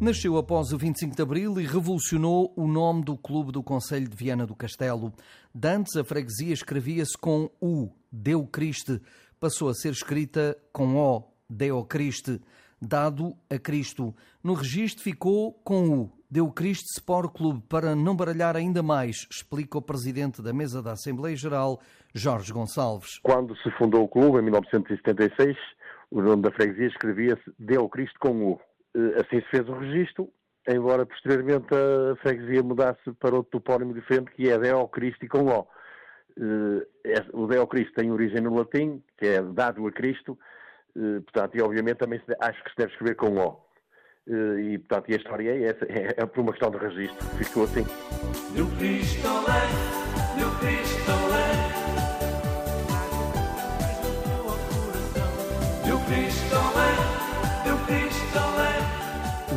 Nasceu após o 25 de Abril e revolucionou o nome do clube do Conselho de Viana do Castelo. Dantes, a freguesia escrevia-se com U, Deu Criste. Passou a ser escrita com O, Deo Criste, dado a Cristo. No registro ficou com U, Deu Criste Sport Clube, para não baralhar ainda mais, explica o presidente da mesa da Assembleia Geral, Jorge Gonçalves. Quando se fundou o clube, em 1976, o nome da freguesia escrevia-se Deu Cristo com U. Eh, assim se fez o registro, embora posteriormente a freguesia mudasse para outro topónimo diferente, que é Deo Cristo com O. Eh, o Deo Cristo tem origem no latim, que é dado a Cristo, eh, portanto, e obviamente também acho que se deve escrever com O. E, portanto, e a história é essa, é, é por uma questão de registro, ficou assim. No Cristo, no Cristo,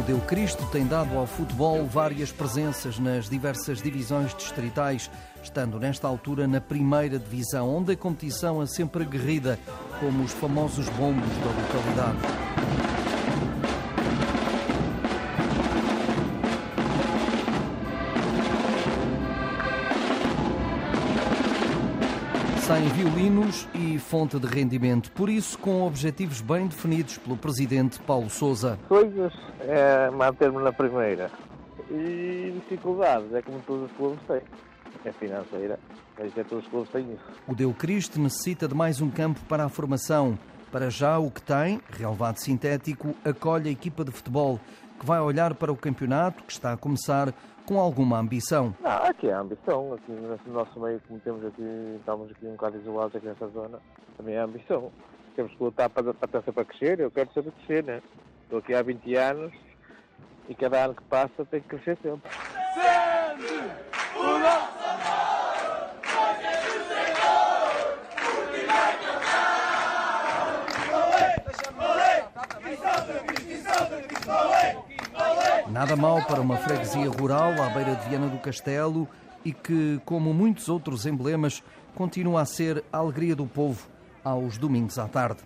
Deu Cristo tem dado ao futebol várias presenças nas diversas divisões distritais, estando nesta altura na primeira divisão, onde a competição é sempre aguerrida, como os famosos bombos da localidade. Sem violinos e fonte de rendimento. Por isso, com objetivos bem definidos pelo presidente Paulo Sousa. Coisas é manter-me na primeira. E dificuldades, é como todos os clubes têm. É financeira, mas é todos os clubes têm isso. O Deu Cristo necessita de mais um campo para a formação. Para já, o que tem, relevado sintético, acolhe a equipa de futebol, que vai olhar para o campeonato, que está a começar, com alguma ambição. Não, aqui é a ambição, aqui no nosso meio, como temos aqui, estamos aqui um bocado isolados aqui nesta zona, também é a ambição. Temos que lutar para, para, para crescer, eu quero sempre crescer, né? Estou aqui há 20 anos e cada ano que passa tem que crescer sempre. Sendo o nosso Nada mal para uma freguesia rural à beira de Viana do Castelo e que, como muitos outros emblemas, continua a ser a alegria do povo aos domingos à tarde.